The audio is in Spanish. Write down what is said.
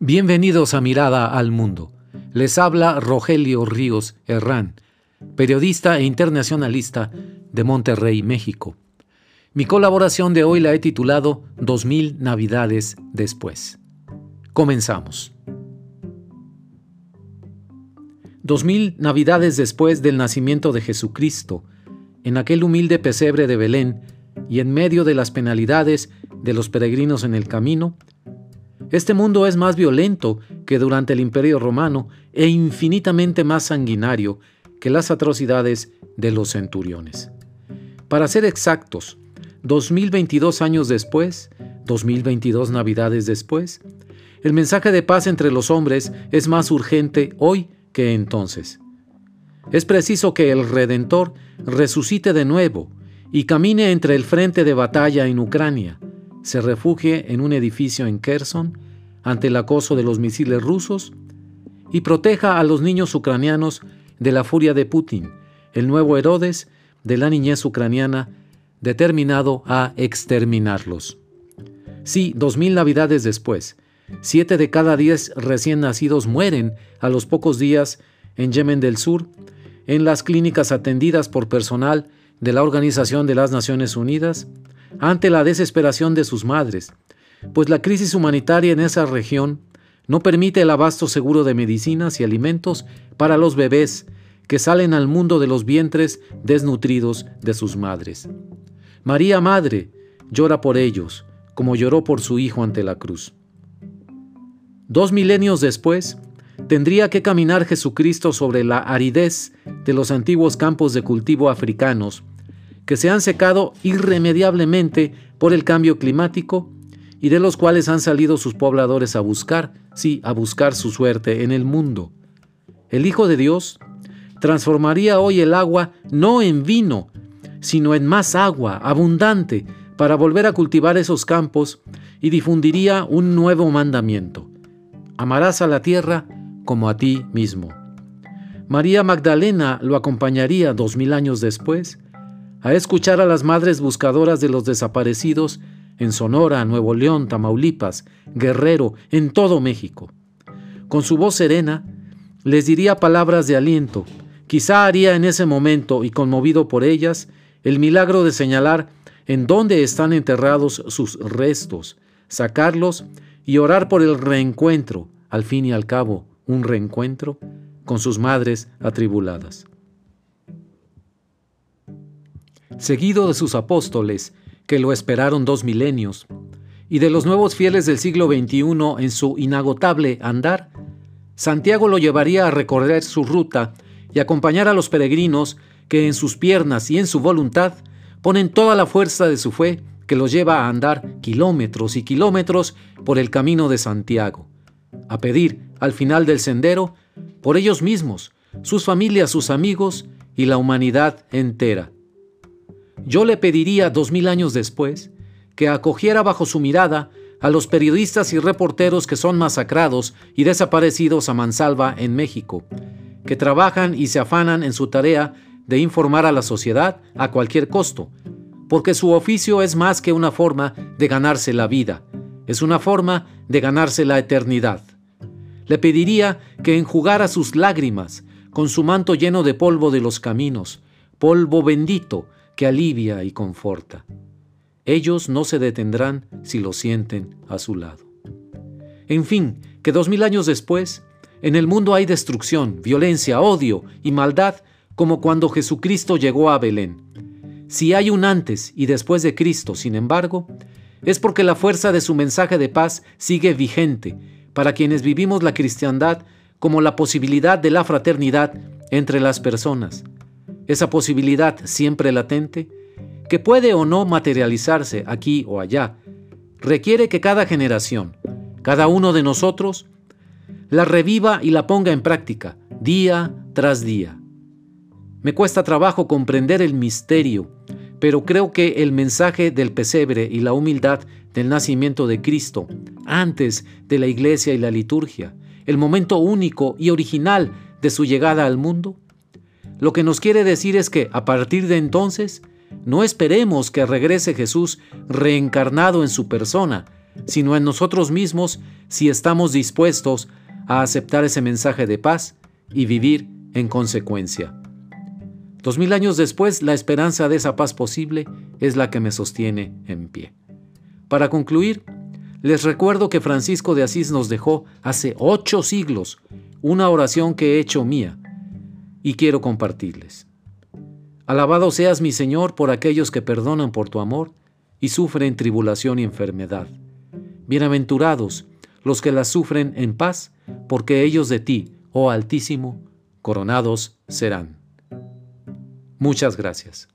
Bienvenidos a Mirada al Mundo. Les habla Rogelio Ríos Herrán, periodista e internacionalista de Monterrey, México. Mi colaboración de hoy la he titulado 2000 Navidades después. Comenzamos. 2000 Navidades después del nacimiento de Jesucristo, en aquel humilde pesebre de Belén y en medio de las penalidades de los peregrinos en el camino, este mundo es más violento que durante el Imperio Romano e infinitamente más sanguinario que las atrocidades de los centuriones. Para ser exactos, 2022 años después, 2022 navidades después, el mensaje de paz entre los hombres es más urgente hoy que entonces. Es preciso que el Redentor resucite de nuevo y camine entre el frente de batalla en Ucrania, se refugie en un edificio en Kherson ante el acoso de los misiles rusos y proteja a los niños ucranianos de la furia de Putin, el nuevo Herodes de la niñez ucraniana determinado a exterminarlos. Sí, dos mil navidades después, siete de cada diez recién nacidos mueren a los pocos días en Yemen del Sur, en las clínicas atendidas por personal de la Organización de las Naciones Unidas, ante la desesperación de sus madres, pues la crisis humanitaria en esa región no permite el abasto seguro de medicinas y alimentos para los bebés que salen al mundo de los vientres desnutridos de sus madres. María Madre llora por ellos, como lloró por su hijo ante la cruz. Dos milenios después, tendría que caminar Jesucristo sobre la aridez de los antiguos campos de cultivo africanos que se han secado irremediablemente por el cambio climático y de los cuales han salido sus pobladores a buscar, sí, a buscar su suerte en el mundo. El Hijo de Dios transformaría hoy el agua no en vino, sino en más agua abundante para volver a cultivar esos campos y difundiría un nuevo mandamiento. Amarás a la tierra como a ti mismo. María Magdalena lo acompañaría dos mil años después a escuchar a las madres buscadoras de los desaparecidos en Sonora, Nuevo León, Tamaulipas, Guerrero, en todo México. Con su voz serena, les diría palabras de aliento. Quizá haría en ese momento, y conmovido por ellas, el milagro de señalar en dónde están enterrados sus restos, sacarlos y orar por el reencuentro, al fin y al cabo, un reencuentro con sus madres atribuladas seguido de sus apóstoles, que lo esperaron dos milenios, y de los nuevos fieles del siglo XXI en su inagotable andar, Santiago lo llevaría a recorrer su ruta y acompañar a los peregrinos que en sus piernas y en su voluntad ponen toda la fuerza de su fe que los lleva a andar kilómetros y kilómetros por el camino de Santiago, a pedir al final del sendero por ellos mismos, sus familias, sus amigos y la humanidad entera. Yo le pediría dos mil años después que acogiera bajo su mirada a los periodistas y reporteros que son masacrados y desaparecidos a mansalva en México, que trabajan y se afanan en su tarea de informar a la sociedad a cualquier costo, porque su oficio es más que una forma de ganarse la vida, es una forma de ganarse la eternidad. Le pediría que enjugara sus lágrimas con su manto lleno de polvo de los caminos, polvo bendito, que alivia y conforta. Ellos no se detendrán si lo sienten a su lado. En fin, que dos mil años después, en el mundo hay destrucción, violencia, odio y maldad como cuando Jesucristo llegó a Belén. Si hay un antes y después de Cristo, sin embargo, es porque la fuerza de su mensaje de paz sigue vigente para quienes vivimos la cristiandad como la posibilidad de la fraternidad entre las personas, esa posibilidad siempre latente, que puede o no materializarse aquí o allá, requiere que cada generación, cada uno de nosotros, la reviva y la ponga en práctica, día tras día. Me cuesta trabajo comprender el misterio, pero creo que el mensaje del pesebre y la humildad del nacimiento de Cristo, antes de la iglesia y la liturgia, el momento único y original de su llegada al mundo, lo que nos quiere decir es que a partir de entonces no esperemos que regrese Jesús reencarnado en su persona sino en nosotros mismos si estamos dispuestos a aceptar ese mensaje de paz y vivir en consecuencia. Dos mil años después, la esperanza de esa paz posible es la que me sostiene en pie. Para concluir, les recuerdo que Francisco de Asís nos dejó hace ocho siglos una oración que he hecho mía y quiero compartirles. Alabado seas mi Señor por aquellos que perdonan por tu amor y sufren tribulación y enfermedad. Bienaventurados los que las sufren en paz, porque ellos de ti, oh Altísimo, coronados serán. Muchas gracias.